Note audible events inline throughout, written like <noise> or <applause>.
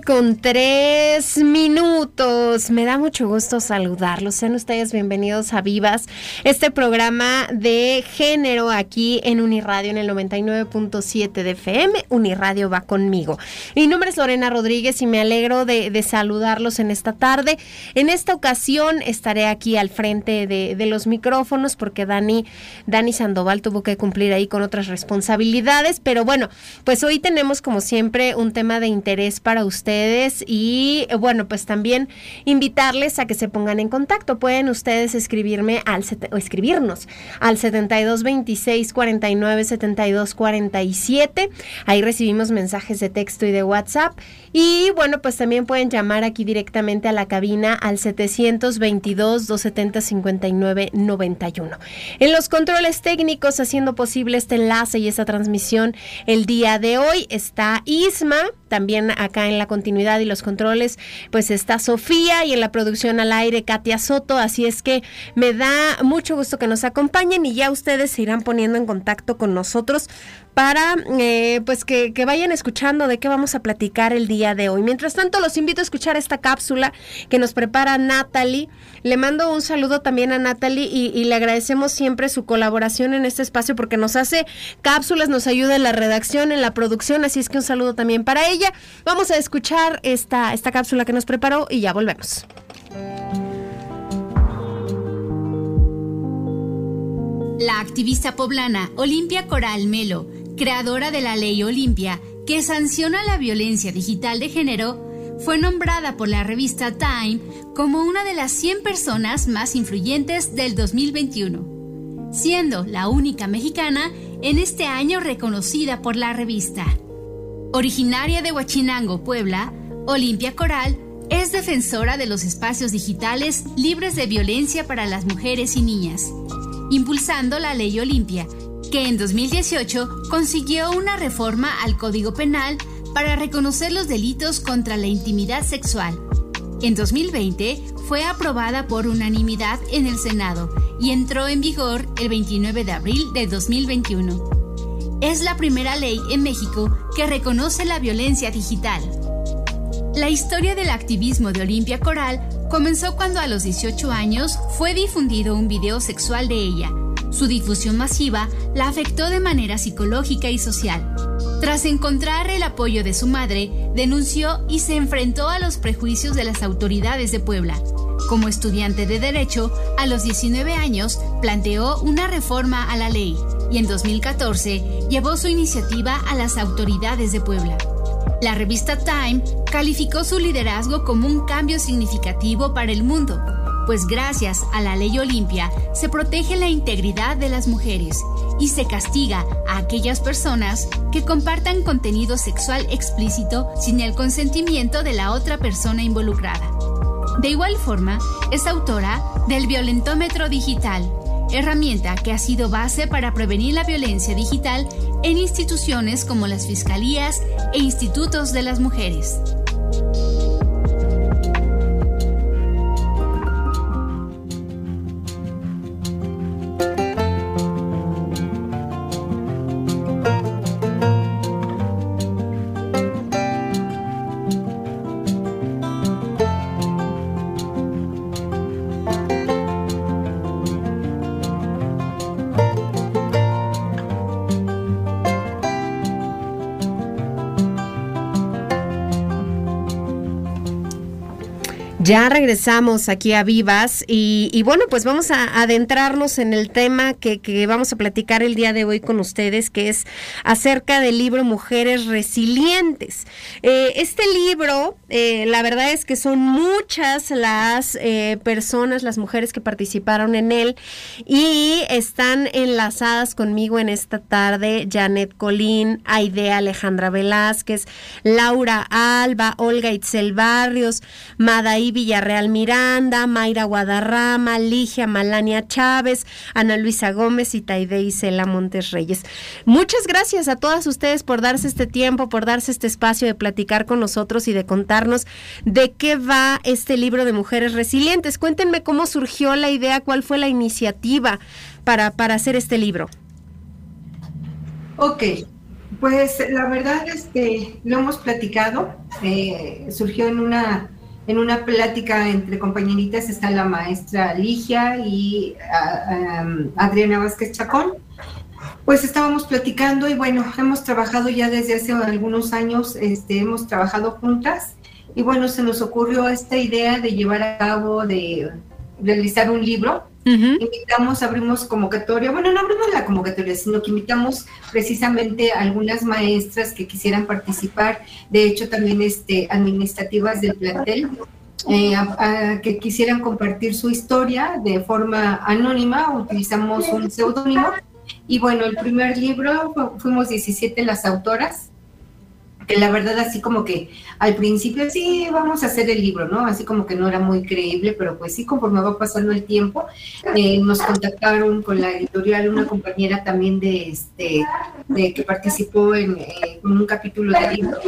Con tres minutos. Me da mucho gusto saludarlos. Sean ustedes bienvenidos a Vivas, este programa de género aquí en Uniradio en el 99.7 de FM. Uniradio va conmigo. Mi nombre es Lorena Rodríguez y me alegro de, saludarlos en esta tarde. En esta ocasión estaré aquí al frente de, de, los micrófonos porque Dani, Dani Sandoval tuvo que cumplir ahí con otras responsabilidades. Pero bueno, pues hoy tenemos como siempre un tema de interés para ustedes y bueno, pues también invitarles a que se pongan en contacto. Pueden ustedes escribirme al o escribirnos al 72 26 49 72 47. Ahí recibimos mensajes de texto y de WhatsApp y bueno, pues también pueden llamar aquí directamente a la cabina al 722 270 59 91. En los controles técnicos haciendo posible este enlace y esta transmisión el día de hoy está Isma, también acá en la continuidad y los controles, pues está Sofía y en la producción al aire Katia Soto, así es que me da mucho gusto que nos acompañen y ya ustedes se irán poniendo en contacto con nosotros para eh, pues que, vayan escuchando de qué vamos a platicar el día de hoy. Mientras tanto, los invito a escuchar esta cápsula que nos prepara Natalie. Le mando un saludo también a Natalie y, le agradecemos siempre su colaboración en este espacio porque nos hace cápsulas, nos ayuda en la redacción, en la producción, así es que un saludo también para ella. Vamos a escuchar esta, esta cápsula que nos preparó y ya volvemos. La activista poblana Olimpia Coral Melo creadora de la ley Olimpia, que sanciona la violencia digital de género, fue nombrada por la revista Time como una de las 100 personas más influyentes del 2021, siendo la única mexicana en este año reconocida por la revista. Originaria de Huachinango, Puebla, Olimpia Coral es defensora de los espacios digitales libres de violencia para las mujeres y niñas, impulsando la ley Olimpia, que en 2018 consiguió una reforma al Código Penal para reconocer los delitos contra la intimidad sexual. En 2020 fue aprobada por unanimidad en el Senado y entró en vigor el 29 de abril de 2021. Es la primera ley en México que reconoce la violencia digital. La historia del activismo de Olimpia Coral comenzó cuando a los 18 años fue difundido un video sexual de ella, su difusión masiva la afectó de manera psicológica y social. Tras encontrar el apoyo de su madre, denunció y se enfrentó a los prejuicios de las autoridades de Puebla. Como estudiante de Derecho, a los 19 años planteó una reforma a la ley y en 2014 llevó su iniciativa a las autoridades de Puebla. La revista Time calificó su liderazgo como un cambio significativo para el mundo pues gracias a la ley Olimpia se protege la integridad de las mujeres y se castiga a aquellas personas que compartan contenido sexual explícito sin el consentimiento de la otra persona involucrada. De igual forma, es autora del Violentómetro Digital, herramienta que ha sido base para prevenir la violencia digital en instituciones como las fiscalías e institutos de las mujeres. Ya regresamos aquí a Vivas y, bueno, pues vamos a adentrarnos en el tema que, vamos a platicar el día de hoy con ustedes, que es acerca del libro Mujeres Resilientes. Eh, este libro, eh, la verdad es que son muchas las eh, personas, las mujeres que participaron en él y están enlazadas conmigo en esta tarde, Janet Colín, Aidea Alejandra Velázquez, Laura Alba, Olga Itzel Barrios, Madaí Villarreal Miranda, Mayra Guadarrama, Ligia Malania Chávez, Ana Luisa Gómez y Taide Isela Montes Reyes. Muchas gracias a todas ustedes por darse este tiempo, por darse este espacio de platicar con nosotros y de contarnos de qué va este libro de Mujeres Resilientes. Cuéntenme cómo surgió la idea, cuál fue la iniciativa para, para hacer este libro. Ok, pues la verdad es que lo hemos platicado, eh, surgió en una en una plática entre compañeritas está la maestra Ligia y ah, Adriana Vázquez Chacón. Pues estábamos platicando y bueno, hemos trabajado ya desde hace algunos años, este, hemos trabajado juntas y bueno, se nos ocurrió esta idea de llevar a cabo, de realizar un libro Invitamos, abrimos convocatoria, bueno, no abrimos la convocatoria, sino que invitamos precisamente a algunas maestras que quisieran participar, de hecho también este, administrativas del plantel, eh, que quisieran compartir su historia de forma anónima, utilizamos un seudónimo. Y bueno, el primer libro fuimos 17 las autoras, que la verdad así como que al principio sí vamos a hacer el libro, ¿no? Así como que no era muy creíble, pero pues sí, conforme va pasando el tiempo, eh, nos contactaron con la editorial, una compañera también de este, de que participó en, eh, un capítulo del libro.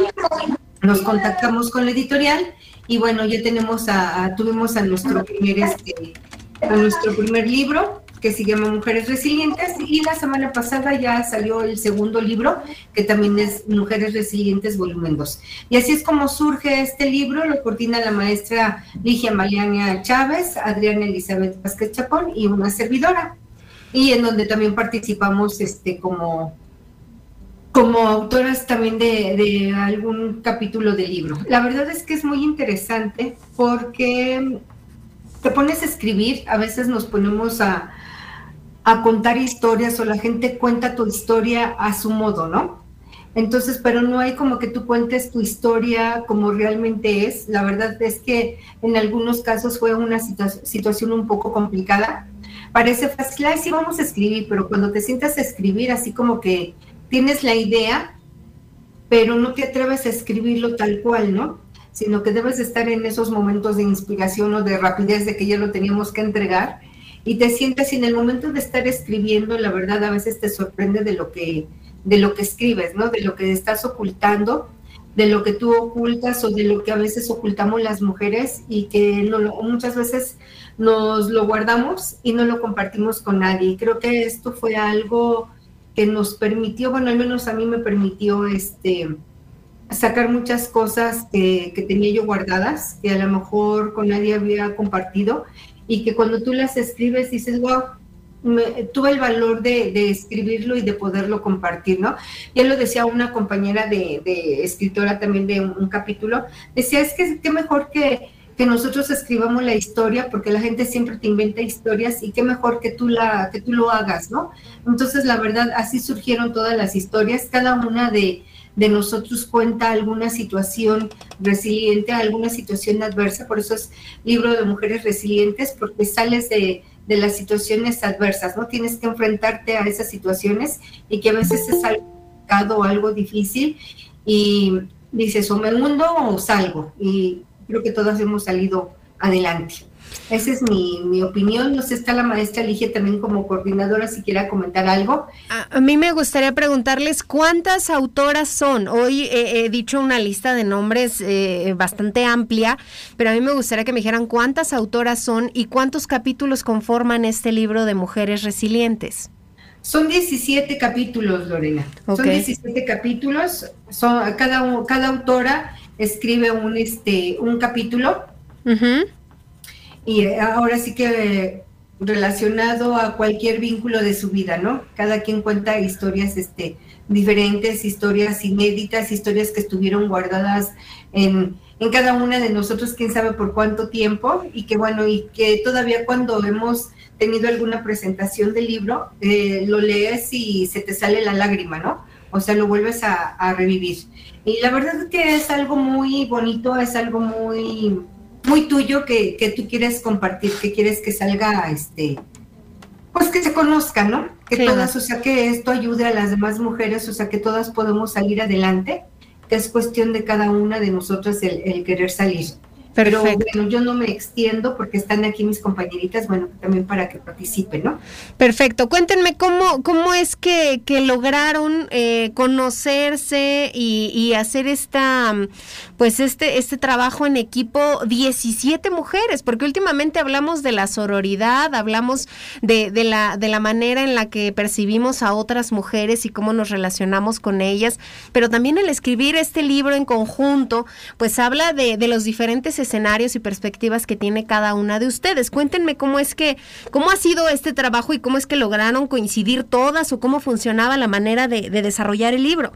Nos contactamos con la editorial y bueno, ya tenemos a, tuvimos a nuestro primer este, a nuestro primer libro que se llama Mujeres Resilientes y la semana pasada ya salió el segundo libro que también es Mujeres Resilientes volumen 2. Y así es como surge este libro, lo coordina la maestra Ligia Maliania Chávez, Adriana Elizabeth Vázquez Chapón y una servidora. Y en donde también participamos este como como autoras también de, de algún capítulo del libro. La verdad es que es muy interesante porque te pones a escribir, a veces nos ponemos a, a contar historias o la gente cuenta tu historia a su modo, ¿no? Entonces, pero no hay como que tú cuentes tu historia como realmente es. La verdad es que en algunos casos fue una situación un poco complicada. Parece fácil, ay, sí vamos a escribir, pero cuando te sientas a escribir, así como que tienes la idea, pero no te atreves a escribirlo tal cual, ¿no? Sino que debes estar en esos momentos de inspiración o de rapidez de que ya lo teníamos que entregar y te sientes y en el momento de estar escribiendo, la verdad a veces te sorprende de lo que de lo que escribes, ¿no? De lo que estás ocultando, de lo que tú ocultas o de lo que a veces ocultamos las mujeres y que no muchas veces nos lo guardamos y no lo compartimos con nadie. Y creo que esto fue algo que nos permitió, bueno, al menos a mí me permitió este sacar muchas cosas que, que tenía yo guardadas, que a lo mejor con nadie había compartido y que cuando tú las escribes dices, wow, tuve el valor de, escribirlo y de poderlo compartir, ¿no? Ya lo decía una compañera de, escritora también de un, capítulo, decía, es que qué mejor que, que nosotros escribamos la historia, porque la gente siempre te inventa historias y qué mejor que tú, la, que tú lo hagas, ¿no? Entonces, la verdad, así surgieron todas las historias, cada una de, de nosotros cuenta alguna situación resiliente, alguna situación adversa, por eso es libro de mujeres resilientes, porque sales de, las situaciones adversas, ¿no? Tienes que enfrentarte a esas situaciones y que a veces es algo, algo difícil y dices, o me mundo o salgo. Y creo que todas hemos salido adelante. Esa es mi, opinión. No sé, está la maestra Ligia también como coordinadora, si quiera comentar algo. A, mí me gustaría preguntarles cuántas autoras son. Hoy he dicho una lista de nombres eh, bastante amplia, pero a mí me gustaría que me dijeran cuántas autoras son y cuántos capítulos conforman este libro de Mujeres Resilientes. Son 17 capítulos, Lorena. Son 17 capítulos. Son, cada, cada autora escribe un, este, un capítulo y ahora sí que relacionado a cualquier vínculo de su vida, ¿no? Cada quien cuenta historias este, diferentes, historias inéditas, historias que estuvieron guardadas en, en cada una de nosotros, quién sabe por cuánto tiempo, y que bueno, y que todavía cuando hemos tenido alguna presentación del libro, eh, lo lees y se te sale la lágrima, ¿no? O sea, lo vuelves a, revivir. Y la verdad es que es algo muy bonito, es algo muy, muy tuyo que, que tú quieres compartir, que quieres que salga, este, pues que se conozca, ¿no? Que todas, o sea, que esto ayude a las demás mujeres, o sea, que todas podemos salir adelante, que es cuestión de cada una de nosotras el querer salir. Pero bueno, yo no me extiendo porque están aquí mis compañeritas, bueno, también para que participen, ¿no? Perfecto. Cuéntenme cómo, cómo es que, que lograron eh, conocerse y, y, hacer esta, pues este, este trabajo en equipo 17 mujeres, porque últimamente hablamos de la sororidad, hablamos de, de, la, de la manera en la que percibimos a otras mujeres y cómo nos relacionamos con ellas, pero también el escribir este libro en conjunto, pues habla de, de los diferentes escenarios y perspectivas que tiene cada una de ustedes. Cuéntenme cómo es que, cómo ha sido este trabajo y cómo es que lograron coincidir todas o cómo funcionaba la manera de, desarrollar el libro.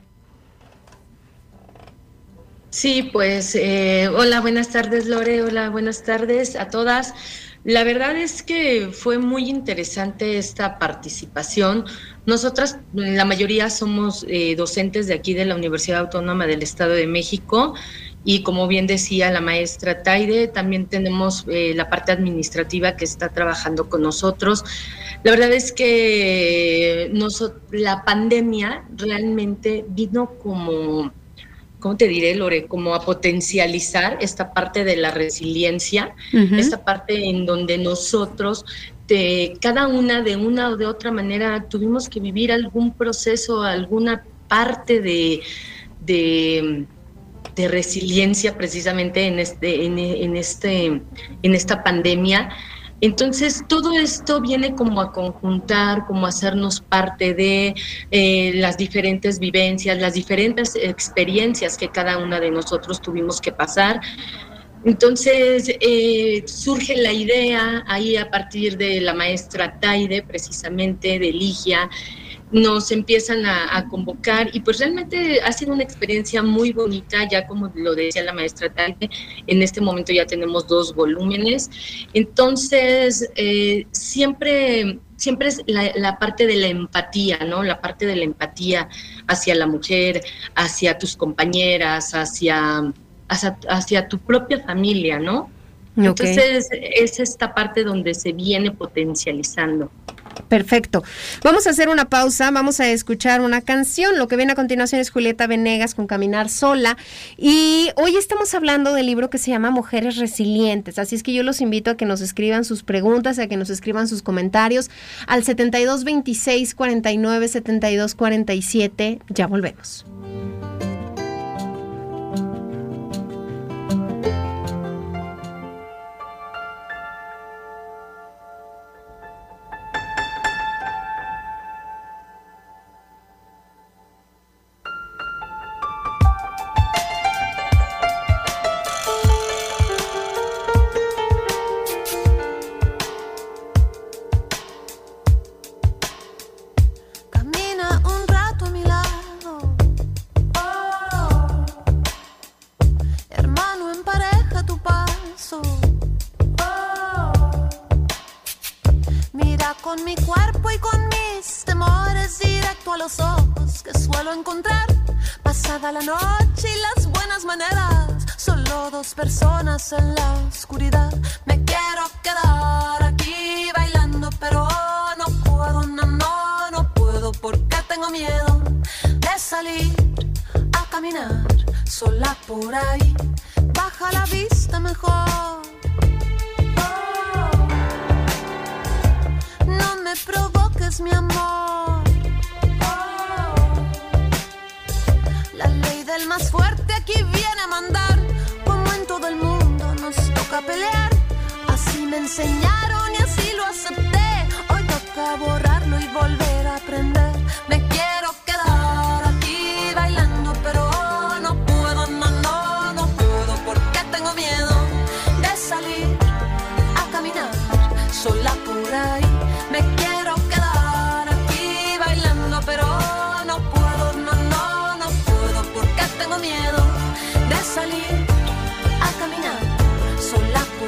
Sí, pues eh, hola, buenas tardes Lore, hola, buenas tardes a todas. La verdad es que fue muy interesante esta participación. Nosotras, la mayoría somos eh, docentes de aquí de la Universidad Autónoma del Estado de México y como bien decía la maestra Taide, también tenemos eh, la parte administrativa que está trabajando con nosotros. La verdad es que la pandemia realmente vino como, ¿cómo te diré, Lore? Como a potencializar esta parte de la resiliencia, esta parte en donde nosotros cada una de una o de otra manera tuvimos que vivir algún proceso, alguna parte de de resiliencia precisamente en, este, en, este, en esta pandemia. Entonces, todo esto viene como a conjuntar, como a hacernos parte de eh, las diferentes vivencias, las diferentes experiencias que cada una de nosotros tuvimos que pasar. Entonces, eh, surge la idea ahí a partir de la maestra Taide, precisamente de Ligia, nos empiezan a, convocar y pues realmente ha sido una experiencia muy bonita, ya como lo decía la maestra Taide, en este momento ya tenemos dos volúmenes, entonces eh, siempre siempre es la, parte de la empatía, ¿no? La parte de la empatía hacia la mujer, hacia tus compañeras, hacia, hacia, tu propia familia, ¿no? Entonces es esta parte donde se viene potencializando. Perfecto. Vamos a hacer una pausa, vamos a escuchar una canción. Lo que viene a continuación es Julieta Venegas con Caminar Sola. Y hoy estamos hablando del libro que se llama Mujeres Resilientes. Así es que yo los invito a que nos escriban sus preguntas, a que nos escriban sus comentarios al 7226 49 72 47. Ya volvemos.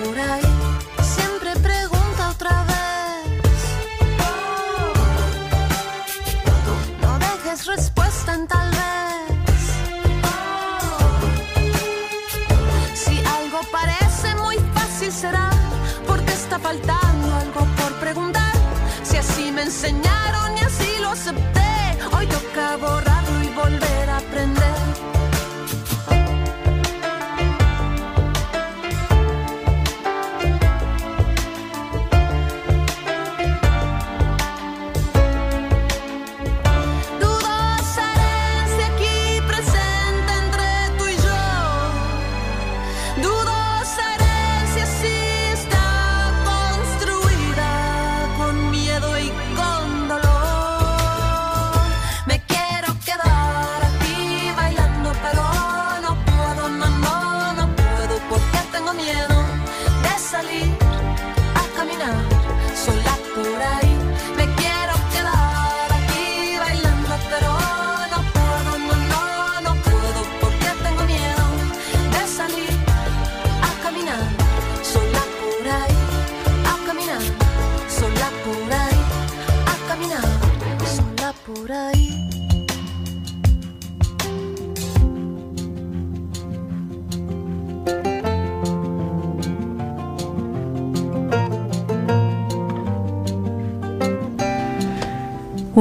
Siempre pregunta otra vez. No dejes respuesta en tal vez. Si algo parece muy fácil será porque está faltando algo por preguntar. Si así me enseñaron y así lo acepté, hoy toca borrarlo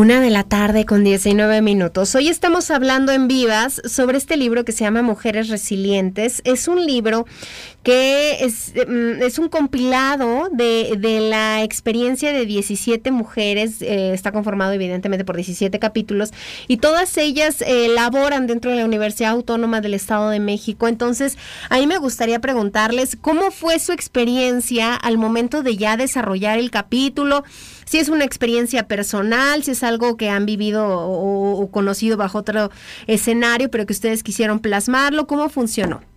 Una de la tarde con 19 minutos. Hoy estamos hablando en Vivas sobre este libro que se llama Mujeres Resilientes. Es un libro que es, mm, es un compilado de, de la experiencia de 17 mujeres. eh, está conformado evidentemente por 17 capítulos y todas ellas eh, laboran dentro de la Universidad Autónoma del Estado de México. Entonces, a mí me gustaría preguntarles cómo fue su experiencia al momento de ya desarrollar el capítulo si es una experiencia personal, si es algo que han vivido o, o conocido bajo otro escenario, pero que ustedes quisieron plasmarlo, ¿cómo funcionó?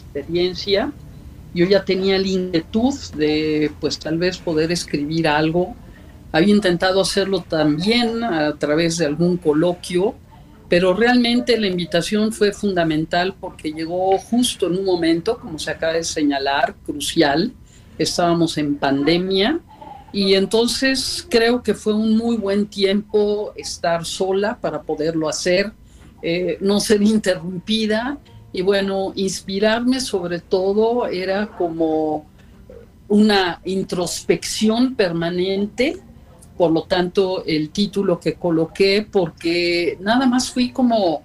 Experiencia, yo ya tenía la inquietud de, pues tal vez poder escribir algo. Había intentado hacerlo también a través de algún coloquio, pero realmente la invitación fue fundamental porque llegó justo en un momento, como se acaba de señalar, crucial. Estábamos en pandemia y entonces creo que fue un muy buen tiempo estar sola para poderlo hacer, eh, no ser interrumpida y bueno, inspirarme sobre todo era como una introspección permanente, por lo tanto el título que coloqué, porque nada más fui como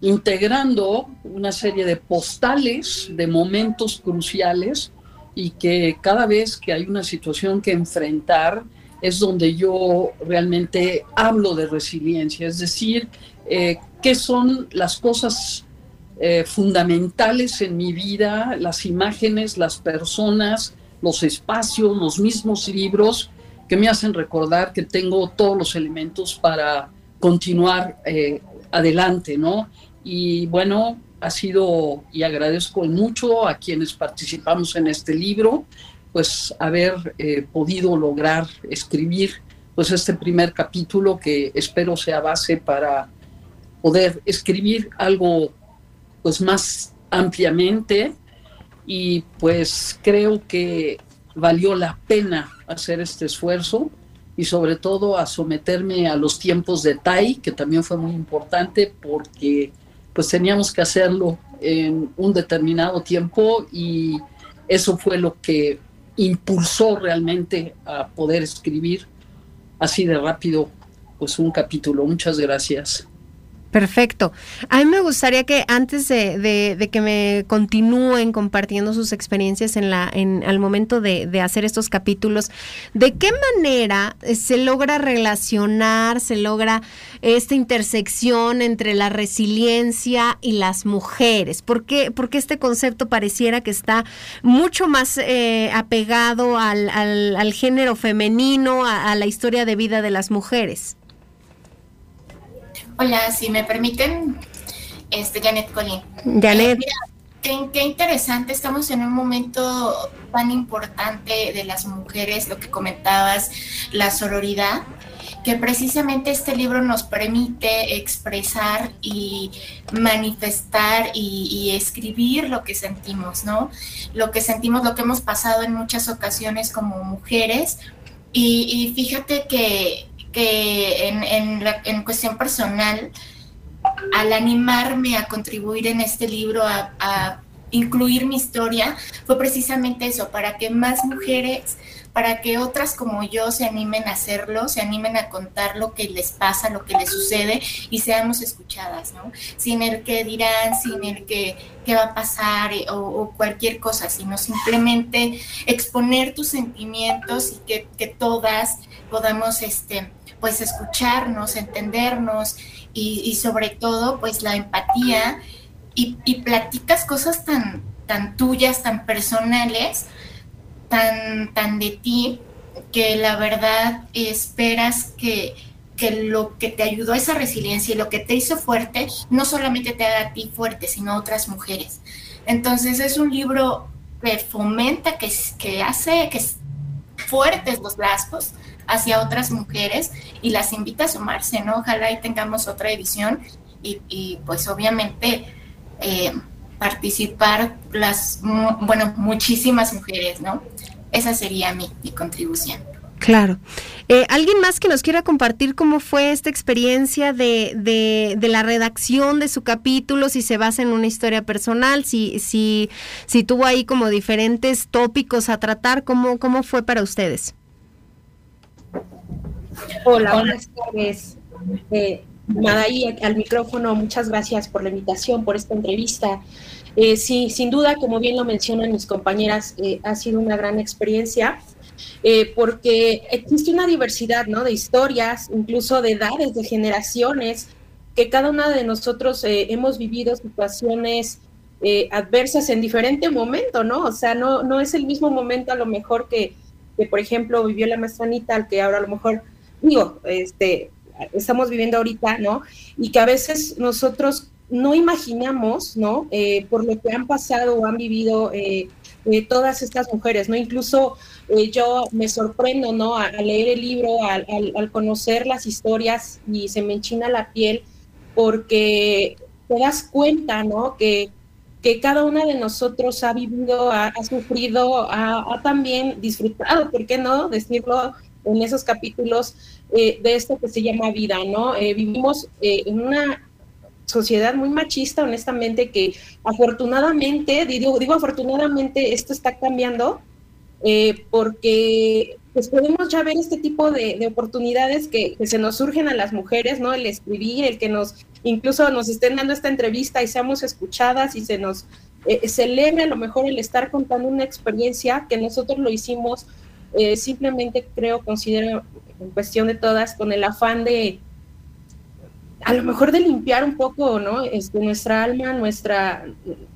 integrando una serie de postales de momentos cruciales y que cada vez que hay una situación que enfrentar es donde yo realmente hablo de resiliencia, es decir, eh, qué son las cosas eh, fundamentales en mi vida, las imágenes, las personas, los espacios, los mismos libros que me hacen recordar que tengo todos los elementos para continuar eh, adelante, ¿no? Y bueno, ha sido, y agradezco mucho a quienes participamos en este libro, pues haber eh, podido lograr escribir pues este primer capítulo que espero sea base para poder escribir algo pues más ampliamente y pues creo que valió la pena hacer este esfuerzo y sobre todo a someterme a los tiempos de TAI, que también fue muy importante porque pues teníamos que hacerlo en un determinado tiempo y eso fue lo que impulsó realmente a poder escribir así de rápido pues un capítulo. Muchas gracias. Perfecto. A mí me gustaría que antes de, que me continúen compartiendo sus experiencias en la, en, al momento de, de, hacer estos capítulos, ¿de qué manera se logra relacionar, se logra esta intersección entre la resiliencia y las mujeres? ¿Por qué, porque este concepto pareciera que está mucho más eh, apegado al, al, género femenino, a la historia de vida de las mujeres? Hola, si me permiten, este, Janet Colín. Janet. Eh, mira, qué, interesante, estamos en un momento tan importante de las mujeres, lo que comentabas, la sororidad, que precisamente este libro nos permite expresar y manifestar y, y escribir lo que sentimos, ¿no? Lo que sentimos, lo que hemos pasado en muchas ocasiones como mujeres. Y, y fíjate que, que en, en, cuestión personal, al animarme a contribuir en este libro, a, a incluir mi historia, fue precisamente eso, para que más mujeres, para que otras como yo se animen a hacerlo, se animen a contar lo que les pasa, lo que les sucede y seamos escuchadas, ¿no? Sin el que dirán, sin el que qué va a pasar eh, o, o cualquier cosa, sino simplemente exponer tus sentimientos y que, que todas podamos, este, pues escucharnos, entendernos y, sobre todo pues la empatía y, y platicas cosas tan, tan tuyas, tan personales, tan, tan de ti, que la verdad esperas que, que lo que te ayudó a esa resiliencia y lo que te hizo fuerte, no solamente te haga a ti fuerte, sino a otras mujeres. Entonces es un libro que fomenta, que, que hace que fuertes los lazos hacia otras mujeres y las invita a sumarse, ¿no? Ojalá y tengamos otra edición y, pues obviamente eh, participar las, bueno, muchísimas mujeres, ¿no? Esa sería mi, mi contribución. Claro. Eh, ¿Alguien más que nos quiera compartir cómo fue esta experiencia de, de, de la redacción de su capítulo, si se basa en una historia personal, si, si, si tuvo ahí como diferentes tópicos a tratar, cómo, cómo fue para ustedes? Hola, buenas tardes. Eh, Madaí, al micrófono, muchas gracias por la invitación, por esta entrevista. Eh, sí, sin duda, como bien lo mencionan mis compañeras, eh, ha sido una gran experiencia. eh, porque existe una diversidad ¿no? de historias, incluso de edades, de generaciones, que cada una de nosotros eh, hemos vivido situaciones eh, adversas en diferente momento, ¿no? O sea, no, no es el mismo momento a lo mejor que, que, por ejemplo, vivió la maestra Anita, al que ahora a lo mejor, digo, este, estamos viviendo ahorita, ¿no? Y que a veces nosotros no imaginamos, ¿no? Eh, por lo que han pasado o han vivido eh, eh, todas estas mujeres, ¿no? Incluso yo me sorprendo, ¿no? A, a leer el libro, al, al, al conocer las historias y se me enchina la piel porque te das cuenta, ¿no? Que, que cada una de nosotros ha vivido, ha, ha sufrido, ha, ha, también disfrutado, ¿por qué no decirlo en esos capítulos eh, de esto que se llama vida, ¿no? Eh, vivimos eh, en una sociedad muy machista, honestamente, que afortunadamente, digo, digo afortunadamente, esto está cambiando, eh, porque pues podemos ya ver este tipo de, de oportunidades que, se nos surgen a las mujeres, ¿no? El escribir, el que nos, incluso nos estén dando esta entrevista y seamos escuchadas y se nos eh, celebre a lo mejor el estar contando una experiencia que nosotros lo hicimos, eh, simplemente creo, considero, en cuestión de todas, con el afán de, a lo mejor de limpiar un poco, ¿no? Este, nuestra alma, nuestra,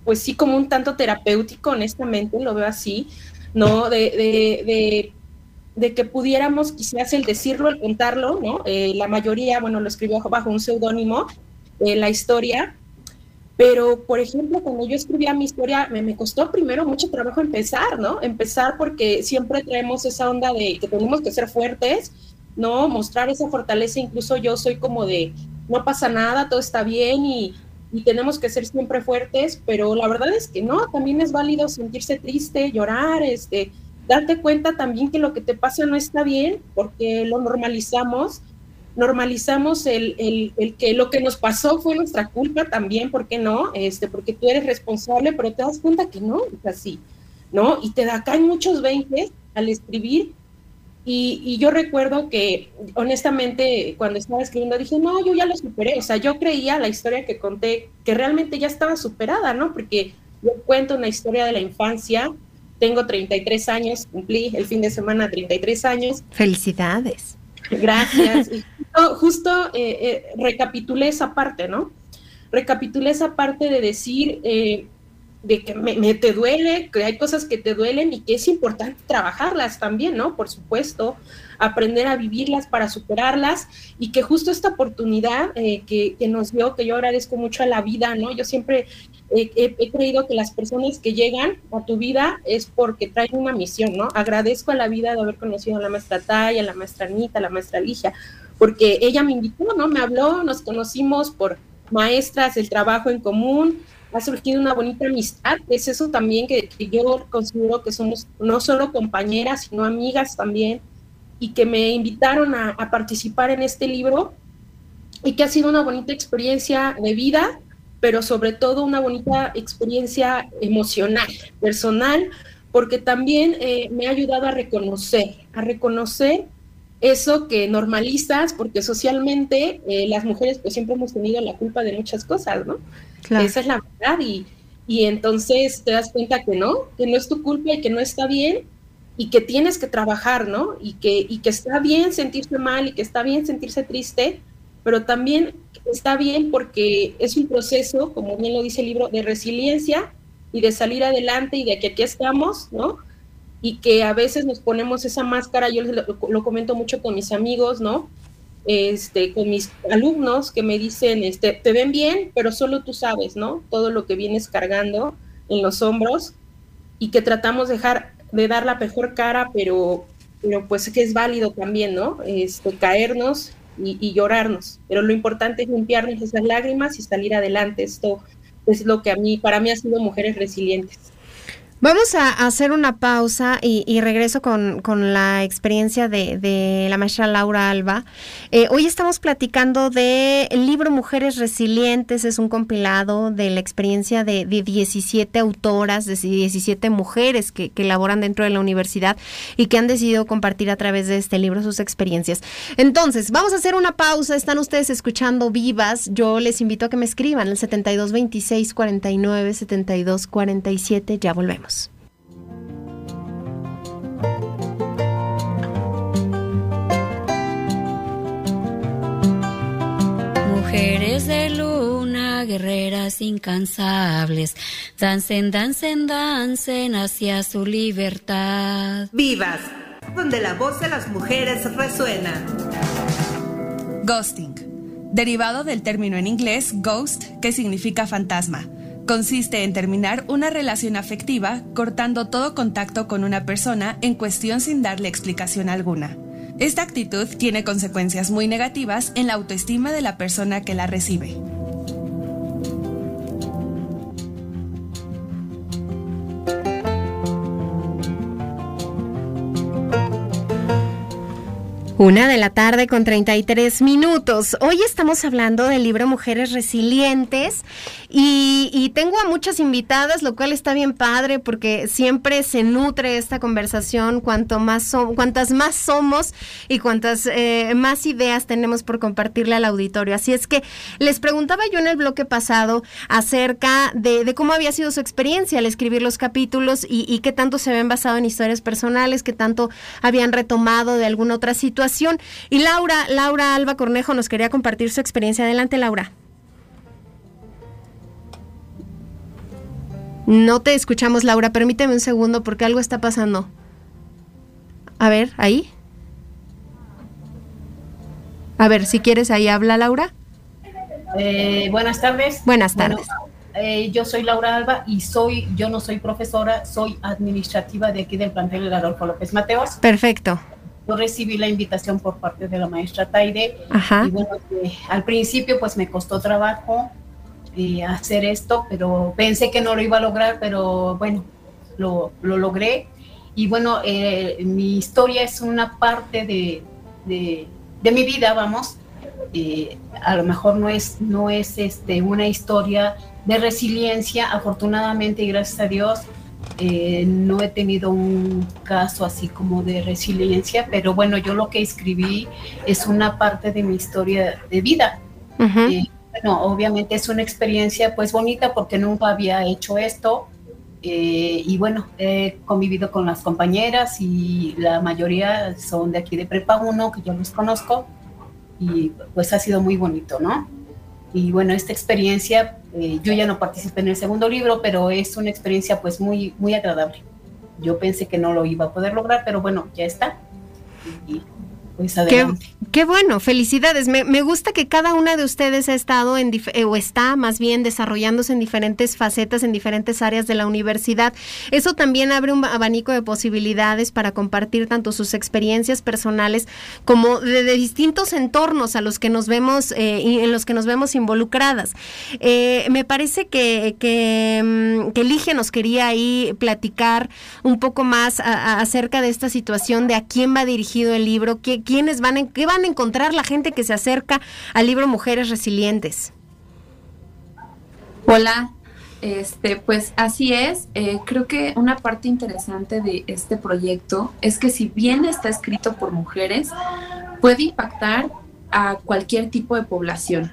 pues sí, como un tanto terapéutico, honestamente, lo veo así, ¿no? De, de, de, de que pudiéramos quizás el decirlo, el contarlo, ¿no? Eh, la mayoría, bueno, lo escribió bajo un seudónimo, eh, la historia, pero, por ejemplo, cuando yo escribía mi historia, me, me, costó primero mucho trabajo empezar, ¿no? Empezar porque siempre traemos esa onda de que tenemos que ser fuertes, ¿no? Mostrar esa fortaleza, incluso yo soy como de, no pasa nada, todo está bien y, y tenemos que ser siempre fuertes, pero la verdad es que no, también es válido sentirse triste, llorar, este, darte cuenta también que lo que te pasa no está bien, porque lo normalizamos, normalizamos el, el, el, que lo que nos pasó fue nuestra culpa también, ¿por qué no? Este, porque tú eres responsable, pero te das cuenta que no, es así, ¿no? Y te da, caen muchos 20 al escribir. Y, y, yo recuerdo que, honestamente, cuando estaba escribiendo, dije, no, yo ya lo superé. O sea, yo creía la historia que conté que realmente ya estaba superada, ¿no? Porque yo cuento una historia de la infancia, tengo 33 años, cumplí el fin de semana 33 años. Felicidades. Gracias. <laughs> Justo, justo eh, eh, recapitulé esa parte, ¿no? Recapitulé esa parte de decir, eh, de que me, me- te duele, que hay cosas que te duelen y que es importante trabajarlas también, ¿no? Por supuesto, aprender a vivirlas para superarlas y que justo esta oportunidad eh, que, que nos dio, que yo agradezco mucho a la vida, ¿no? Yo siempre he, he creído que las personas que llegan a tu vida es porque traen una misión, ¿no? Agradezco a la vida de haber conocido a la maestra Taya, a la maestra Anita, a la maestra Ligia, porque ella me invitó, ¿no? Me habló, nos conocimos por maestras, el trabajo en común, ha surgido una bonita amistad, es eso también que, que yo considero que somos no solo compañeras, sino amigas también, y que me invitaron a, a participar en este libro y que ha sido una bonita experiencia de vida, pero sobre todo una bonita experiencia emocional, personal, porque también eh, me ha ayudado a reconocer, a reconocer eso que normalizas, porque socialmente eh, las mujeres pues siempre hemos tenido la culpa de muchas cosas, ¿no? Claro. Esa es la verdad y, y entonces te das cuenta que no, que no es tu culpa y que no está bien y que tienes que trabajar, ¿no? Y que, y que está bien sentirse mal y que está bien sentirse triste, pero también está bien porque es un proceso, como bien lo dice el libro, de resiliencia y de salir adelante y de que aquí estamos, ¿no? Y que a veces nos ponemos esa máscara, yo lo, lo comento mucho con mis amigos, ¿no? Este, con mis alumnos que me dicen, este, te ven bien, pero solo tú sabes, ¿no? Todo lo que vienes cargando en los hombros y que tratamos de dejar de dar la mejor cara, pero, pero pues que es válido también, ¿no? Este, caernos y, y llorarnos, pero lo importante es limpiarnos esas lágrimas y salir adelante. Esto es lo que a mí, para mí ha sido mujeres resilientes. Vamos a hacer una pausa y, regreso con, con la experiencia de, de la maestra Laura Alba. Eh, hoy estamos platicando del libro Mujeres Resilientes, es un compilado de la experiencia de, de 17 autoras, de 17 mujeres que, que laboran dentro de la universidad y que han decidido compartir a través de este libro sus experiencias. Entonces, vamos a hacer una pausa, están ustedes escuchando vivas, yo les invito a que me escriban el 72 26 49 72 47, ya volvemos. De luna, guerreras incansables, dancen, dancen, dancen hacia su libertad. Vivas, donde la voz de las mujeres resuena. Ghosting, derivado del término en inglés ghost, que significa fantasma. Consiste en terminar una relación afectiva cortando todo contacto con una persona en cuestión sin darle explicación alguna. Esta actitud tiene consecuencias muy negativas en la autoestima de la persona que la recibe. Una de la tarde con 33 minutos. Hoy estamos hablando del libro Mujeres Resilientes y, tengo a muchas invitadas, lo cual está bien padre porque siempre se nutre esta conversación cuanto más som- cuantas más somos y cuantas eh, más ideas tenemos por compartirle al auditorio. Así es que les preguntaba yo en el bloque pasado acerca de, de cómo había sido su experiencia al escribir los capítulos y, y qué tanto se habían basado en historias personales, qué tanto habían retomado de alguna otra situación. Y Laura, Laura Alba Cornejo nos quería compartir su experiencia. Adelante, Laura. No te escuchamos, Laura. Permíteme un segundo porque algo está pasando. A ver, ahí. A ver, si quieres, ahí habla Laura. Eh, buenas tardes. Buenas Bueno, tardes. eh, yo soy Laura Alba y soy, yo no soy profesora, soy administrativa de aquí del plantel de Adolfo López Mateos. Perfecto. Yo recibí la invitación por parte de la maestra Taide Ajá. y bueno, eh, al principio pues me costó trabajo eh, hacer esto, pero pensé que no lo iba a lograr, pero bueno, lo, lo logré. Y bueno, eh, mi historia es una parte de, de, de mi vida, vamos. Eh, a lo mejor no es, no es este, una historia de resiliencia, afortunadamente y gracias a Dios, eh, no he tenido un caso así como de resiliencia, pero bueno, yo lo que escribí es una parte de mi historia de vida. Eh, bueno, obviamente es una experiencia pues bonita porque nunca había hecho esto eh, y bueno, he convivido con las compañeras y la mayoría son de aquí de Prepa 1, que yo los conozco y pues ha sido muy bonito, ¿no? Y bueno, esta experiencia Eh, yo ya no participé en el segundo libro, pero es una experiencia pues muy, muy agradable. Yo pensé que no lo iba a poder lograr, pero bueno, ya está. Y, pues Qué, adelante. qué bueno, felicidades. Me, me gusta que cada una de ustedes ha estado en eh, o está más bien desarrollándose en diferentes facetas, en diferentes áreas de la universidad. Eso también abre un abanico de posibilidades para compartir tanto sus experiencias personales como de, de distintos entornos a los que nos vemos, eh, y en los que nos vemos involucradas. Eh, me parece que, que, mm, que Ligia nos quería ahí platicar un poco más a- a- acerca de esta situación, de a quién va dirigido el libro, qué, quiénes van, a, qué van a encontrar la gente que se acerca al libro Mujeres Resilientes. Hola, este, pues así es. Eh, creo que una parte interesante de este proyecto es que si bien está escrito por mujeres, puede impactar a cualquier tipo de población.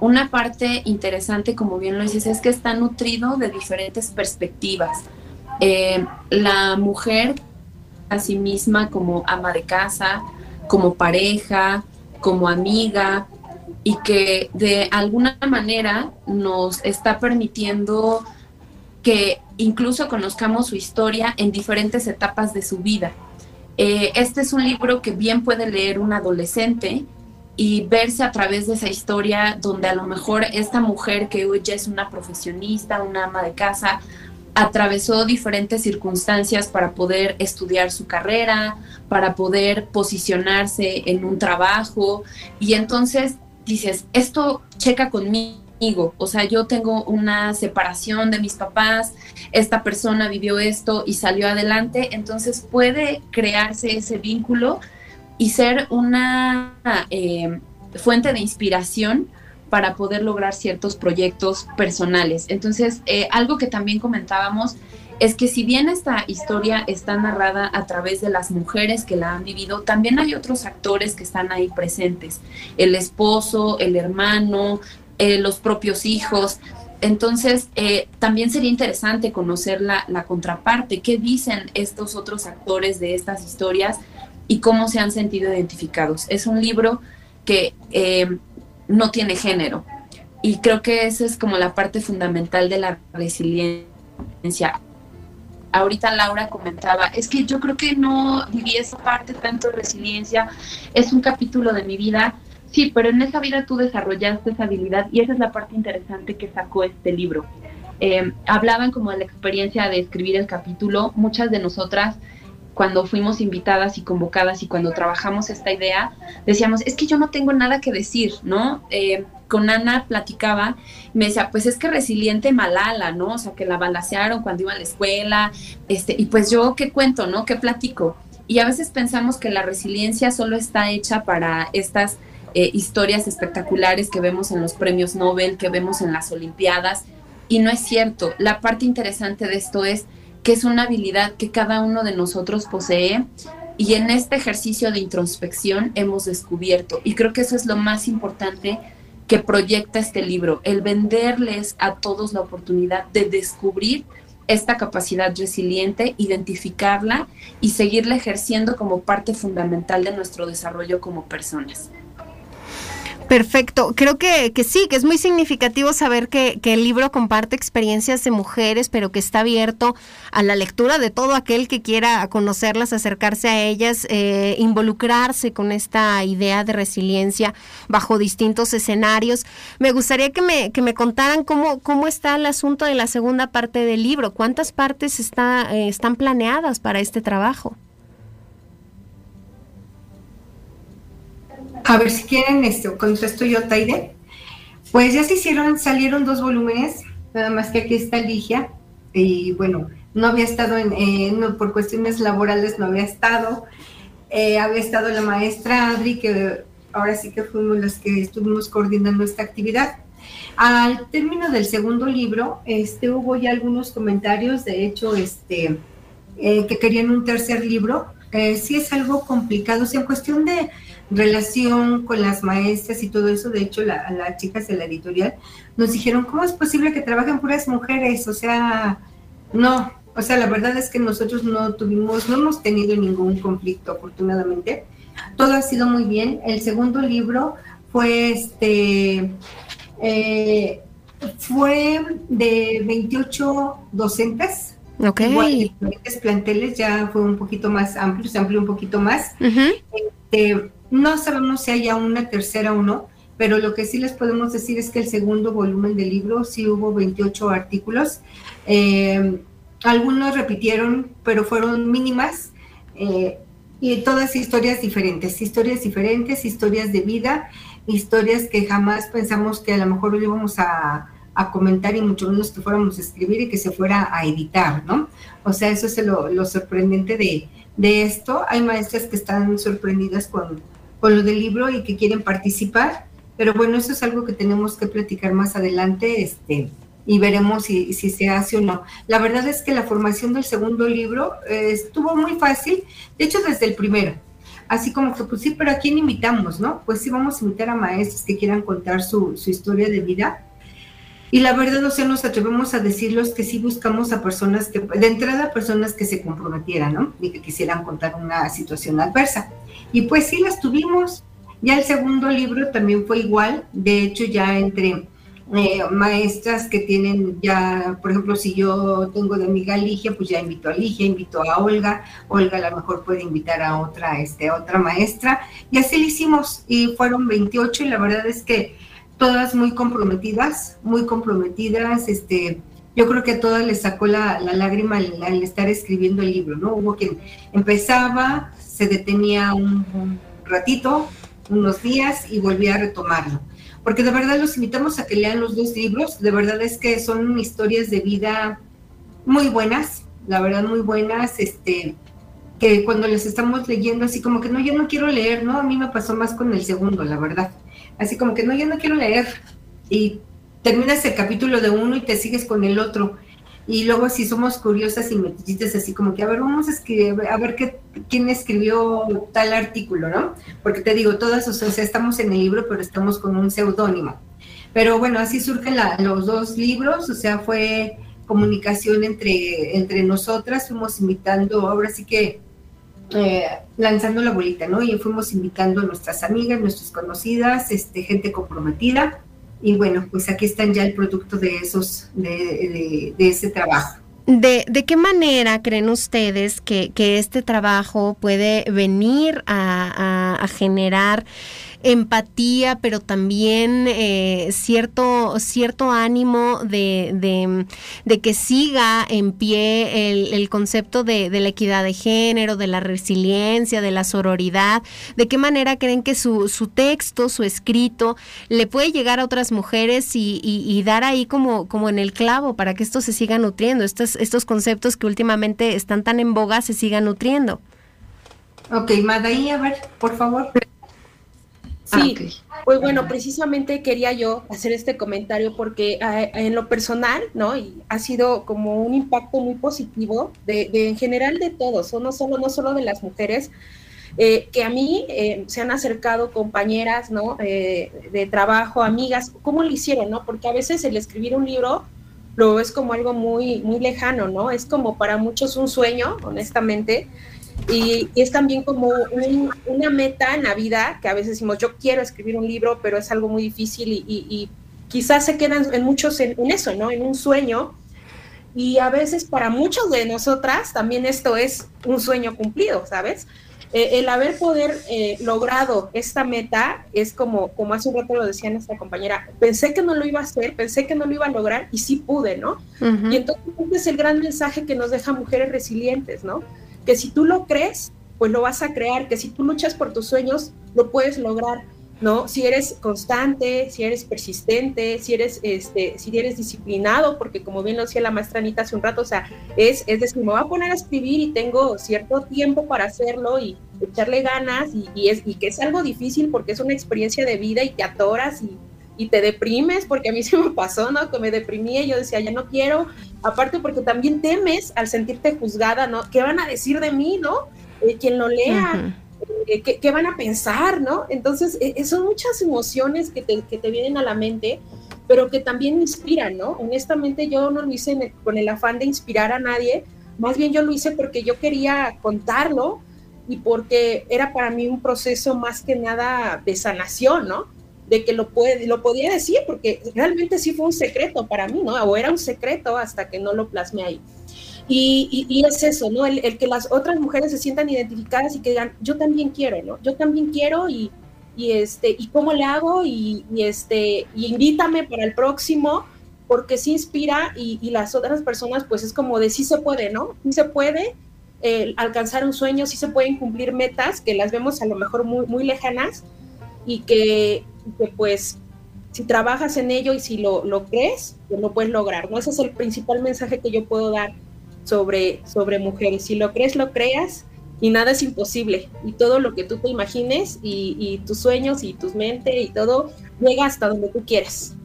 Una parte interesante, como bien lo dices, es que está nutrido de diferentes perspectivas. Eh, la mujer a sí misma como ama de casa, como pareja, como amiga, y que de alguna manera nos está permitiendo que incluso conozcamos su historia en diferentes etapas de su vida. Eh, este es un libro que bien puede leer un adolescente y verse a través de esa historia donde a lo mejor esta mujer que hoy ya es una profesionista, una ama de casa, atravesó diferentes circunstancias para poder estudiar su carrera, para poder posicionarse en un trabajo. Y entonces dices, esto checa conmigo, o sea, yo tengo una separación de mis papás, esta persona vivió esto y salió adelante, entonces puede crearse ese vínculo y ser una eh, fuente de inspiración para poder lograr ciertos proyectos personales. Entonces, eh, algo que también comentábamos es que si bien esta historia está narrada a través de las mujeres que la han vivido, también hay otros actores que están ahí presentes, el esposo, el hermano, eh, los propios hijos. Entonces, eh, también sería interesante conocer la, contraparte, qué dicen estos otros actores de estas historias y cómo se han sentido identificados. Es un libro que no tiene género y creo que esa es como la parte fundamental de la resiliencia. Ahorita Laura comentaba, es que yo creo que no viví esa parte tanto de resiliencia, es un capítulo de mi vida, sí, pero en esa vida tú desarrollaste esa habilidad y esa es la parte interesante que sacó este libro. Eh, hablaban como de la experiencia de escribir el capítulo, muchas de nosotras cuando fuimos invitadas y convocadas y cuando trabajamos esta idea, decíamos, es que yo no tengo nada que decir, ¿no? Eh, con Ana platicaba, me decía, pues es que resiliente Malala, ¿no? O sea, que la balacearon cuando iba a la escuela, este, y pues yo, ¿qué cuento, no? ¿Qué platico? Y a veces pensamos que la resiliencia solo está hecha para estas eh, historias espectaculares que vemos en los premios Nobel, que vemos en las Olimpiadas, y no es cierto. La parte interesante de esto es que es una habilidad que cada uno de nosotros posee y en este ejercicio de introspección hemos descubierto, y creo que eso es lo más importante que proyecta este libro, el venderles a todos la oportunidad de descubrir esta capacidad resiliente, identificarla y seguirla ejerciendo como parte fundamental de nuestro desarrollo como personas. Perfecto, creo que, que sí, que es muy significativo saber que, que, el libro comparte experiencias de mujeres, pero que está abierto a la lectura de todo aquel que quiera conocerlas, acercarse a ellas, eh, involucrarse con esta idea de resiliencia bajo distintos escenarios. Me gustaría que me, que me contaran cómo, cómo está el asunto de la segunda parte del libro, cuántas partes está, eh, están planeadas para este trabajo. A ver si quieren, este, contesto yo, Taide. Pues ya se hicieron, salieron dos volúmenes, nada más que aquí está Ligia, y bueno, no había estado en, por cuestiones laborales no había estado, eh, había estado la maestra Adri, que ahora sí que fuimos las que estuvimos coordinando esta actividad. Al término del segundo libro, este, hubo ya algunos comentarios, de hecho, este, eh, que querían un tercer libro. Eh, sí es algo complicado, o sea, en cuestión de relación con las maestras y todo eso, de hecho, la, las chicas de la editorial nos dijeron, ¿cómo es posible que trabajen puras mujeres? O sea, no, o sea, la verdad es que nosotros no tuvimos, no hemos tenido ningún conflicto, afortunadamente. Todo ha sido muy bien. El segundo libro fue este, eh, fue de 28 docentes. Ok. Igual, planteles, ya fue un poquito más amplio, se amplió un poquito más. Este, no sabemos si haya una tercera o no, pero lo que sí les podemos decir es que el segundo volumen del libro sí hubo 28 artículos. Eh, algunos repitieron, pero fueron mínimas. eh, y todas historias diferentes, historias diferentes, historias de vida, historias que jamás pensamos que a lo mejor lo íbamos a, a comentar y mucho menos que fuéramos a escribir y que se fuera a editar, ¿no? O sea, eso es lo, lo sorprendente de, de esto. Hay maestras que están sorprendidas con, con lo del libro y que quieren participar, pero bueno, eso es algo que tenemos que platicar más adelante, este, y veremos si, se hace o no. La verdad es que la formación del segundo libro eh, estuvo muy fácil, de hecho desde el primero. Así como que, pues sí, pero ¿a quién invitamos, no? Pues sí, vamos a invitar a maestros que quieran contar su, su historia de vida. Y la verdad, o sea, nos atrevemos a decirlos que sí buscamos a personas que, de entrada, personas que se comprometieran, ¿no? Y que quisieran contar una situación adversa. Y pues sí, las tuvimos. Ya el segundo libro también fue igual. De hecho, ya entre eh, maestras que tienen ya, por ejemplo, si yo tengo de amiga Ligia, pues ya invito a Ligia, invito a Olga, Olga a lo mejor puede invitar a otra, este, a otra maestra, y así lo hicimos, y fueron 28, y la verdad es que todas muy comprometidas, muy comprometidas, este, yo creo que a todas les sacó la, la lágrima al, al estar escribiendo el libro, ¿no? Hubo quien empezaba, se detenía un, ratito, unos días, y volvía a retomarlo. Porque de verdad los invitamos a que lean los dos libros, de verdad es que son historias de vida muy buenas, la verdad muy buenas, este, que cuando les estamos leyendo así como que no, yo no quiero leer, ¿no? A mí me pasó más con el segundo, la verdad, así como que no, yo no quiero leer, y terminas el capítulo de uno y te sigues con el otro, y luego si somos curiosas y metillitas así como que, a ver, vamos a escribir, a ver qué, quién escribió tal artículo, ¿no? Porque te digo, todas, o sea, estamos en el libro, pero estamos con un seudónimo. Pero bueno, así surgen la, los dos libros, o sea, fue comunicación entre, entre nosotras, fuimos invitando, ahora sí que eh, lanzando la bolita, ¿no? Y fuimos invitando a nuestras amigas, nuestras conocidas, este, gente comprometida, y bueno, pues aquí están ya el producto de esos, de, de, de ese trabajo. ¿De, ¿De, qué manera creen ustedes que, que este trabajo puede venir a, a, a generar empatía, pero también eh, cierto, cierto ánimo de, de, de, que siga en pie el, concepto de, la equidad de género, de la resiliencia, de la sororidad. ¿De qué manera creen que su, su texto, su escrito, le puede llegar a otras mujeres y, dar ahí como, como en el clavo para que esto se siga nutriendo, estos, estos conceptos que últimamente están tan en boga se sigan nutriendo? Ok, Madaí, a ver, por favor. Sí, ah, okay. pues bueno, precisamente quería yo hacer este comentario porque eh, en lo personal, ¿no? Y ha sido como un impacto muy positivo de, de en general de todos, no solo, no solo de las mujeres, eh, que a mí eh, se han acercado compañeras, ¿no? Eh, de trabajo, amigas, ¿cómo lo hicieron, no? Porque a veces el escribir un libro lo es como algo muy, muy lejano, ¿no? Es como para muchos un sueño, honestamente, y, y, es también como un, una meta en la vida que a veces decimos, yo quiero escribir un libro, pero es algo muy difícil y, y, y quizás se quedan en muchos en, en, eso, ¿no? En un sueño. Y a veces para muchos de nosotras también esto es un sueño cumplido, ¿sabes? Eh, el haber poder eh, logrado esta meta es como, como hace un rato lo decía nuestra compañera, pensé que no lo iba a hacer, pensé que no lo iba a lograr y sí pude, ¿no? Uh -huh. Y entonces este es el gran mensaje que nos deja mujeres resilientes, ¿no? Que si tú lo crees, pues lo vas a crear, que si tú luchas por tus sueños, lo puedes lograr, ¿no? Si eres constante, si eres persistente, si eres, este, si eres disciplinado, porque como bien lo decía la maestra Anita hace un rato, o sea, es, es decir, me voy a poner a escribir y tengo cierto tiempo para hacerlo y echarle ganas y, y, es, y que es algo difícil porque es una experiencia de vida y te atoras y, y te deprimes, porque a mí <laughs> se me pasó, ¿no? Que me deprimía y yo decía, ya no quiero, aparte porque también temes al sentirte juzgada, ¿no? ¿Qué van a decir de mí, ¿no? Eh, quien lo lea, uh -huh. eh, ¿qué, ¿qué, van a pensar, ¿no? Entonces, eh, son muchas emociones que te, que te, vienen a la mente, pero que también inspiran, ¿no? Honestamente yo no lo hice con el afán de inspirar a nadie, más bien yo lo hice porque yo quería contarlo y porque era para mí un proceso más que nada de sanación, ¿no? De que lo, puede, lo podía decir, porque realmente sí fue un secreto para mí, ¿no? O era un secreto hasta que no lo plasmé ahí. Y, y- y es eso, ¿no? El, el que las otras mujeres se sientan identificadas y que digan, yo también quiero, ¿no? Yo también quiero y, y este, ¿y cómo le hago? Y, y este, y invítame para el próximo, porque sí inspira y, las otras personas, pues es como de sí se puede, ¿no? Sí se puede eh, alcanzar un sueño, sí se pueden cumplir metas que las vemos a lo mejor muy, muy lejanas y que, que, pues si trabajas en ello y si lo, lo crees, pues lo puedes lograr, ¿no? Ese es el principal mensaje que yo puedo dar sobre, sobre mujeres. Si lo crees, lo creas y nada es imposible. Y todo lo que tú te imagines y, tus sueños y tus mente y todo llega hasta donde tú quieres.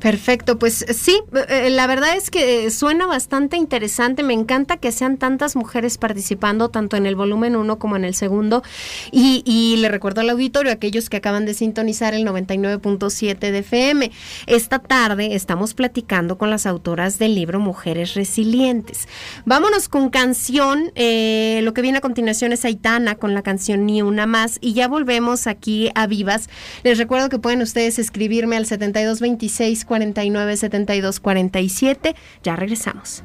Perfecto, pues sí, eh, la verdad es que suena bastante interesante, me encanta que sean tantas mujeres participando tanto en el volumen 1 como en el segundo y, y le recuerdo al auditorio, aquellos que acaban de sintonizar el 99.7 de FM, esta tarde estamos platicando con las autoras del libro Mujeres Resilientes. Vámonos con canción, eh, lo que viene a continuación es Aitana con la canción Ni Una Más y ya volvemos aquí a Vivas. Les recuerdo que pueden ustedes escribirme al 7226 49 72 47. Ya regresamos.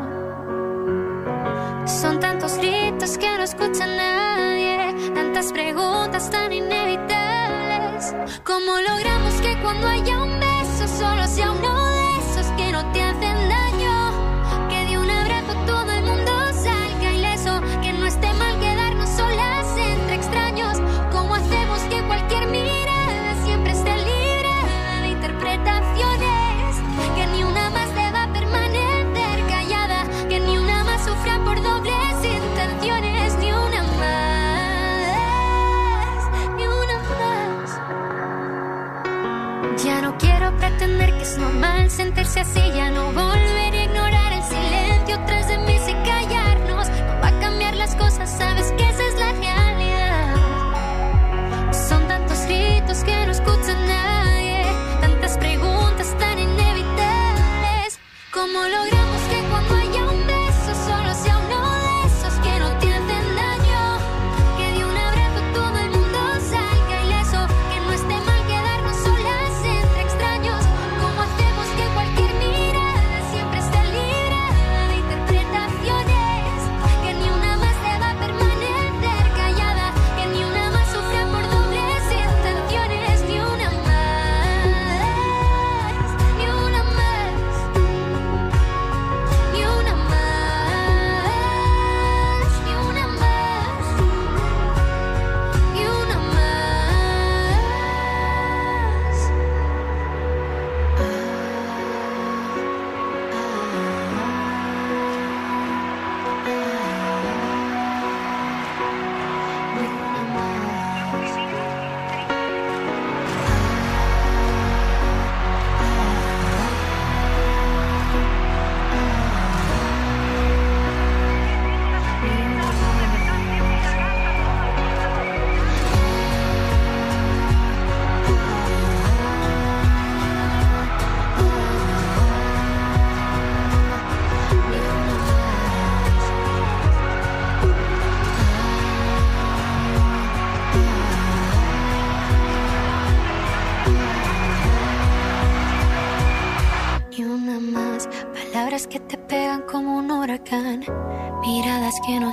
Son tantos gritos que no escucha nadie, tantas preguntas tan inevitables. ¿Cómo logramos que cuando haya un beso solo sea uno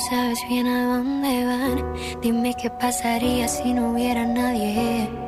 sabes bien a dónde van. Dime qué pasaría si no hubiera nadie.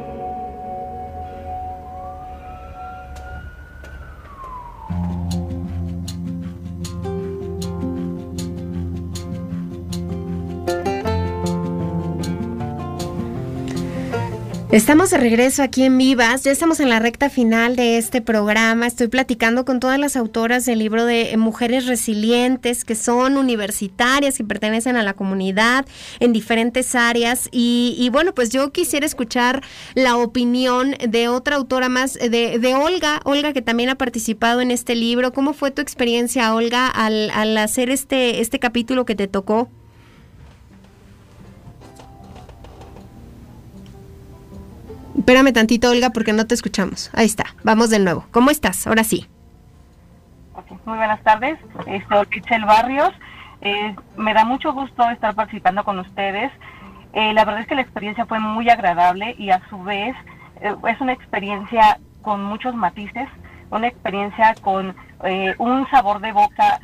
Estamos de regreso aquí en Vivas, ya estamos en la recta final de este programa. Estoy platicando con todas las autoras del libro de Mujeres Resilientes, que son universitarias, que pertenecen a la comunidad en diferentes áreas. Y, y bueno, pues yo quisiera escuchar la opinión de otra autora más, de, de Olga, Olga que también ha participado en este libro. ¿Cómo fue tu experiencia, Olga, al, al hacer este, este capítulo que te tocó? Espérame tantito, Olga, porque no te escuchamos. Ahí está, vamos de nuevo. ¿Cómo estás? Ahora sí. Muy buenas tardes, soy Michelle Barrios. Eh, me da mucho gusto estar participando con ustedes. Eh, la verdad es que la experiencia fue muy agradable y a su vez eh, es una experiencia con muchos matices, una experiencia con eh, un sabor de boca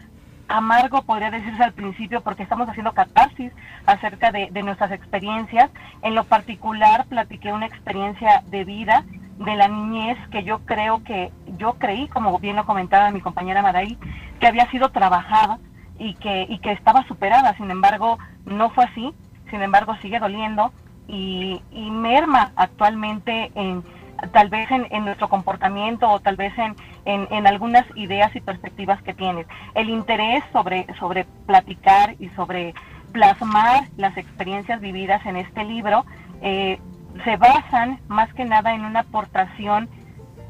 amargo, podría decirse al principio, porque estamos haciendo catarsis acerca de, de nuestras experiencias. En lo particular, platiqué una experiencia de vida de la niñez que yo creo que, yo creí, como bien lo comentaba mi compañera Maraí, que había sido trabajada y que, y que estaba superada. Sin embargo, no fue así. Sin embargo, sigue doliendo y, y merma actualmente en tal vez en, en nuestro comportamiento o tal vez en, en, en algunas ideas y perspectivas que tienes. El interés sobre, sobre platicar y sobre plasmar las experiencias vividas en este libro eh, se basan más que nada en una aportación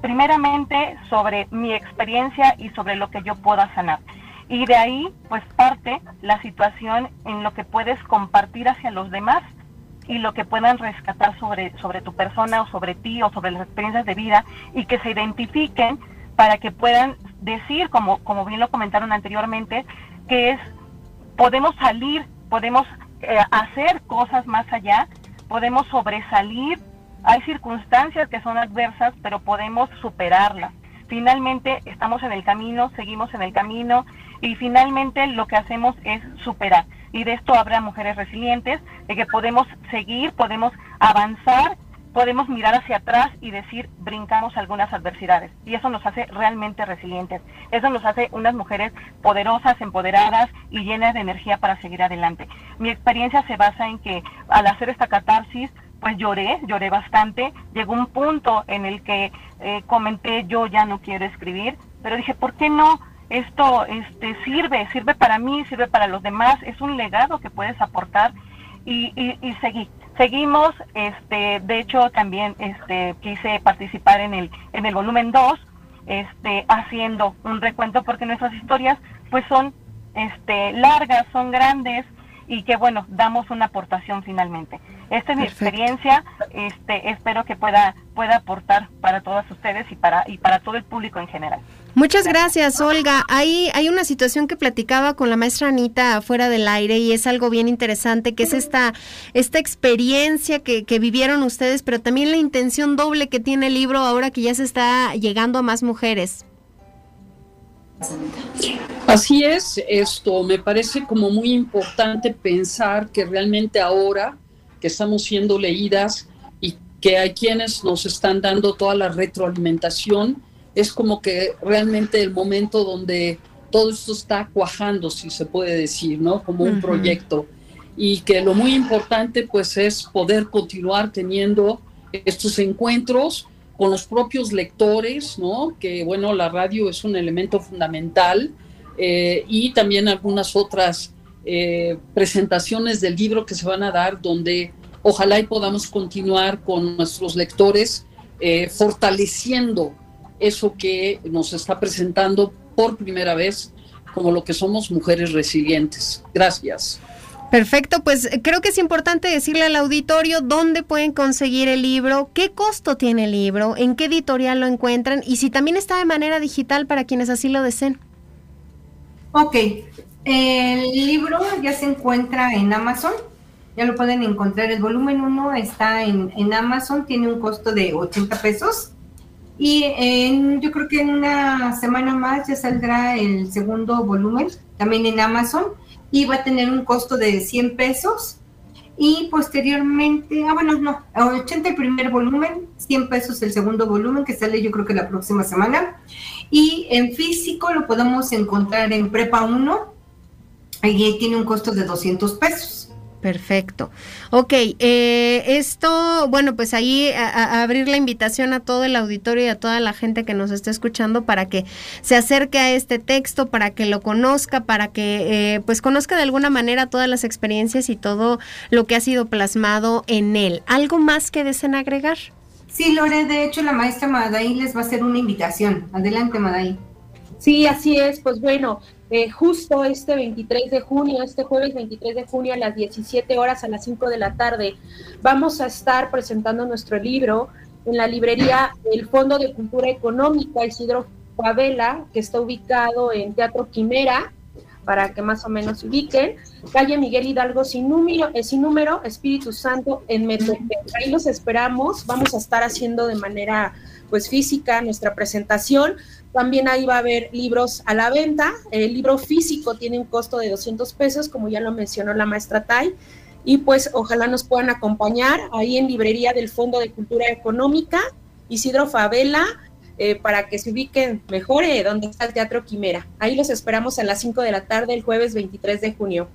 primeramente sobre mi experiencia y sobre lo que yo pueda sanar. Y de ahí, pues parte la situación en lo que puedes compartir hacia los demás y lo que puedan rescatar sobre, sobre tu persona o sobre ti o sobre las experiencias de vida y que se identifiquen para que puedan decir, como, como bien lo comentaron anteriormente, que es, podemos salir, podemos eh, hacer cosas más allá, podemos sobresalir, hay circunstancias que son adversas, pero podemos superarlas. Finalmente estamos en el camino, seguimos en el camino y finalmente lo que hacemos es superar y de esto habrá mujeres resilientes, de que podemos seguir, podemos avanzar, podemos mirar hacia atrás y decir, brincamos algunas adversidades. Y eso nos hace realmente resilientes. Eso nos hace unas mujeres poderosas, empoderadas y llenas de energía para seguir adelante. Mi experiencia se basa en que al hacer esta catarsis, pues lloré, lloré bastante. Llegó un punto en el que eh, comenté, yo ya no quiero escribir, pero dije, ¿por qué no? Esto este, sirve, sirve para mí, sirve para los demás, es un legado que puedes aportar y, y, y seguí. Seguimos, este, de hecho también este, quise participar en el, en el volumen 2, este, haciendo un recuento porque nuestras historias pues son este, largas, son grandes y que bueno, damos una aportación finalmente. Esta es mi experiencia, este, espero que pueda, pueda aportar para todas ustedes y para, y para todo el público en general. Muchas gracias, Olga. Hay, hay una situación que platicaba con la maestra Anita fuera del aire y es algo bien interesante, que es esta, esta experiencia que, que vivieron ustedes, pero también la intención doble que tiene el libro ahora que ya se está llegando a más mujeres. Así es, esto me parece como muy importante pensar que realmente ahora que estamos siendo leídas y que hay quienes nos están dando toda la retroalimentación, es como que realmente el momento donde todo esto está cuajando, si se puede decir, ¿no? Como un proyecto. Y que lo muy importante pues es poder continuar teniendo estos encuentros con los propios lectores, ¿no? Que bueno, la radio es un elemento fundamental eh, y también algunas otras eh, presentaciones del libro que se van a dar donde ojalá y podamos continuar con nuestros lectores eh, fortaleciendo eso que nos está presentando por primera vez como lo que somos mujeres resilientes. Gracias. Perfecto, pues eh, creo que es importante decirle al auditorio dónde pueden conseguir el libro, qué costo tiene el libro, en qué editorial lo encuentran y si también está de manera digital para quienes así lo deseen. Ok, el libro ya se encuentra en Amazon, ya lo pueden encontrar. El volumen 1 está en, en Amazon, tiene un costo de 80 pesos. Y yo creo que en una semana más ya saldrá el segundo volumen, también en Amazon, y va a tener un costo de 100 pesos. Y posteriormente, ah, bueno, no, a 80 el primer volumen, 100 pesos el segundo volumen, que sale yo creo que la próxima semana. Y en físico lo podemos encontrar en Prepa 1, y tiene un costo de 200 pesos. Perfecto. Ok, eh, esto, bueno, pues ahí a, a abrir la invitación a todo el auditorio y a toda la gente que nos esté escuchando para que se acerque a este texto, para que lo conozca, para que eh, pues conozca de alguna manera todas las experiencias y todo lo que ha sido plasmado en él. ¿Algo más que deseen agregar? Sí, Lore, de hecho la maestra Madaí les va a hacer una invitación. Adelante, Madaí. Sí, así es. Pues bueno, eh, justo este 23 de junio, este jueves 23 de junio a las 17 horas a las 5 de la tarde, vamos a estar presentando nuestro libro en la librería del Fondo de Cultura Económica Isidro Favela, que está ubicado en Teatro Quimera, para que más o menos se ubiquen, calle Miguel Hidalgo sin número, eh, sin número Espíritu Santo en Metepec. Ahí los esperamos, vamos a estar haciendo de manera pues física nuestra presentación. También ahí va a haber libros a la venta. El libro físico tiene un costo de 200 pesos, como ya lo mencionó la maestra Tai. Y pues ojalá nos puedan acompañar ahí en librería del Fondo de Cultura Económica, Isidro Favela, eh, para que se ubiquen mejor eh, donde está el Teatro Quimera. Ahí los esperamos a las 5 de la tarde el jueves 23 de junio.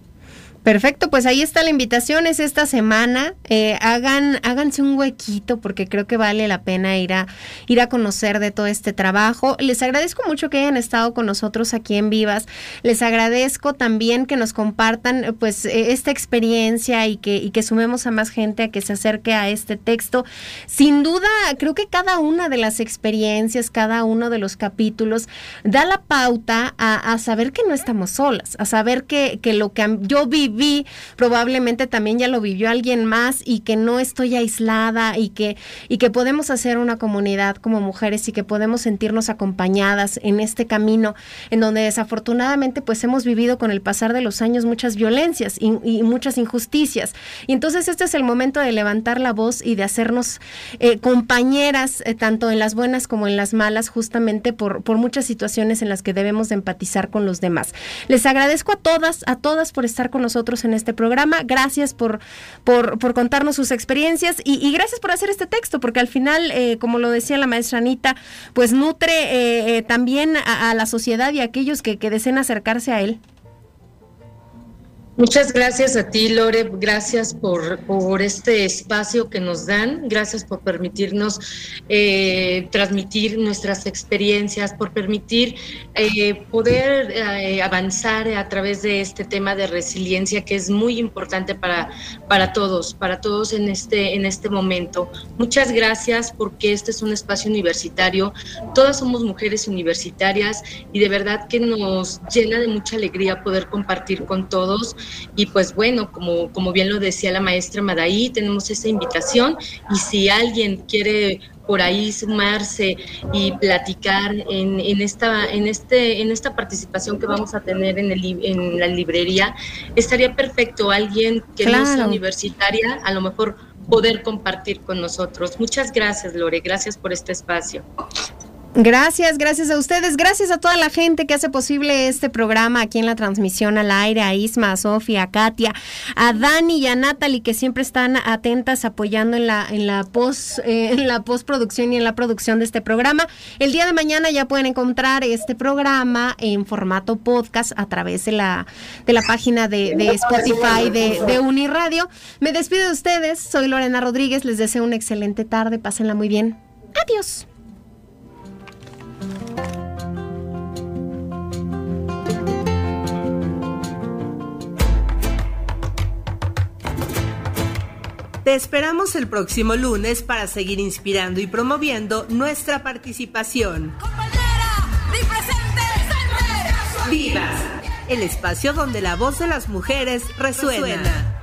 Perfecto, pues ahí está la invitación, es esta semana. Eh, hagan, háganse un huequito porque creo que vale la pena ir a, ir a conocer de todo este trabajo. Les agradezco mucho que hayan estado con nosotros aquí en Vivas. Les agradezco también que nos compartan eh, pues eh, esta experiencia y que, y que sumemos a más gente a que se acerque a este texto. Sin duda, creo que cada una de las experiencias, cada uno de los capítulos da la pauta a, a saber que no estamos solas, a saber que, que lo que yo probablemente también ya lo vivió alguien más y que no estoy aislada y que, y que podemos hacer una comunidad como mujeres y que podemos sentirnos acompañadas en este camino en donde desafortunadamente pues hemos vivido con el pasar de los años muchas violencias y, muchas injusticias. Y entonces este es el momento de levantar la voz y de hacernos eh, compañeras eh, tanto en las buenas como en las malas justamente por, por muchas situaciones en las que debemos de empatizar con los demás. Les agradezco a todas, a todas por estar con nosotros en este programa. Gracias por, por, por contarnos sus experiencias y, gracias por hacer este texto, porque al final, eh, como lo decía la maestra Anita, pues nutre eh, eh, también a, a la sociedad y a aquellos que, que deseen acercarse a él. Muchas gracias a ti, Lore. Gracias por, por este espacio que nos dan. Gracias por permitirnos eh, transmitir nuestras experiencias, por permitir eh, poder eh, avanzar a través de este tema de resiliencia que es muy importante para, para todos, para todos en este, en este momento. Muchas gracias porque este es un espacio universitario. Todas somos mujeres universitarias y de verdad que nos llena de mucha alegría poder compartir con todos. Y pues bueno, como, como bien lo decía la maestra Madaí, tenemos esa invitación y si alguien quiere por ahí sumarse y platicar en, en, esta, en, este, en esta participación que vamos a tener en, el, en la librería, estaría perfecto alguien que no sea Claro. universitaria, a lo mejor poder compartir con nosotros. Muchas gracias, Lore, gracias por este espacio. Gracias, gracias a ustedes, gracias a toda la gente que hace posible este programa aquí en la transmisión al aire, a Isma, a Sofía, a Katia, a Dani y a Natalie que siempre están atentas apoyando en la en la post eh, en la postproducción y en la producción de este programa. El día de mañana ya pueden encontrar este programa en formato podcast a través de la de la página de, Spotify de, de Uniradio. Me despido de ustedes, soy Lorena Rodríguez, les deseo una excelente tarde, pásenla muy bien. Adiós. Te esperamos el próximo lunes para seguir inspirando y promoviendo nuestra participación. Vivas, el espacio donde la voz de las mujeres resuena.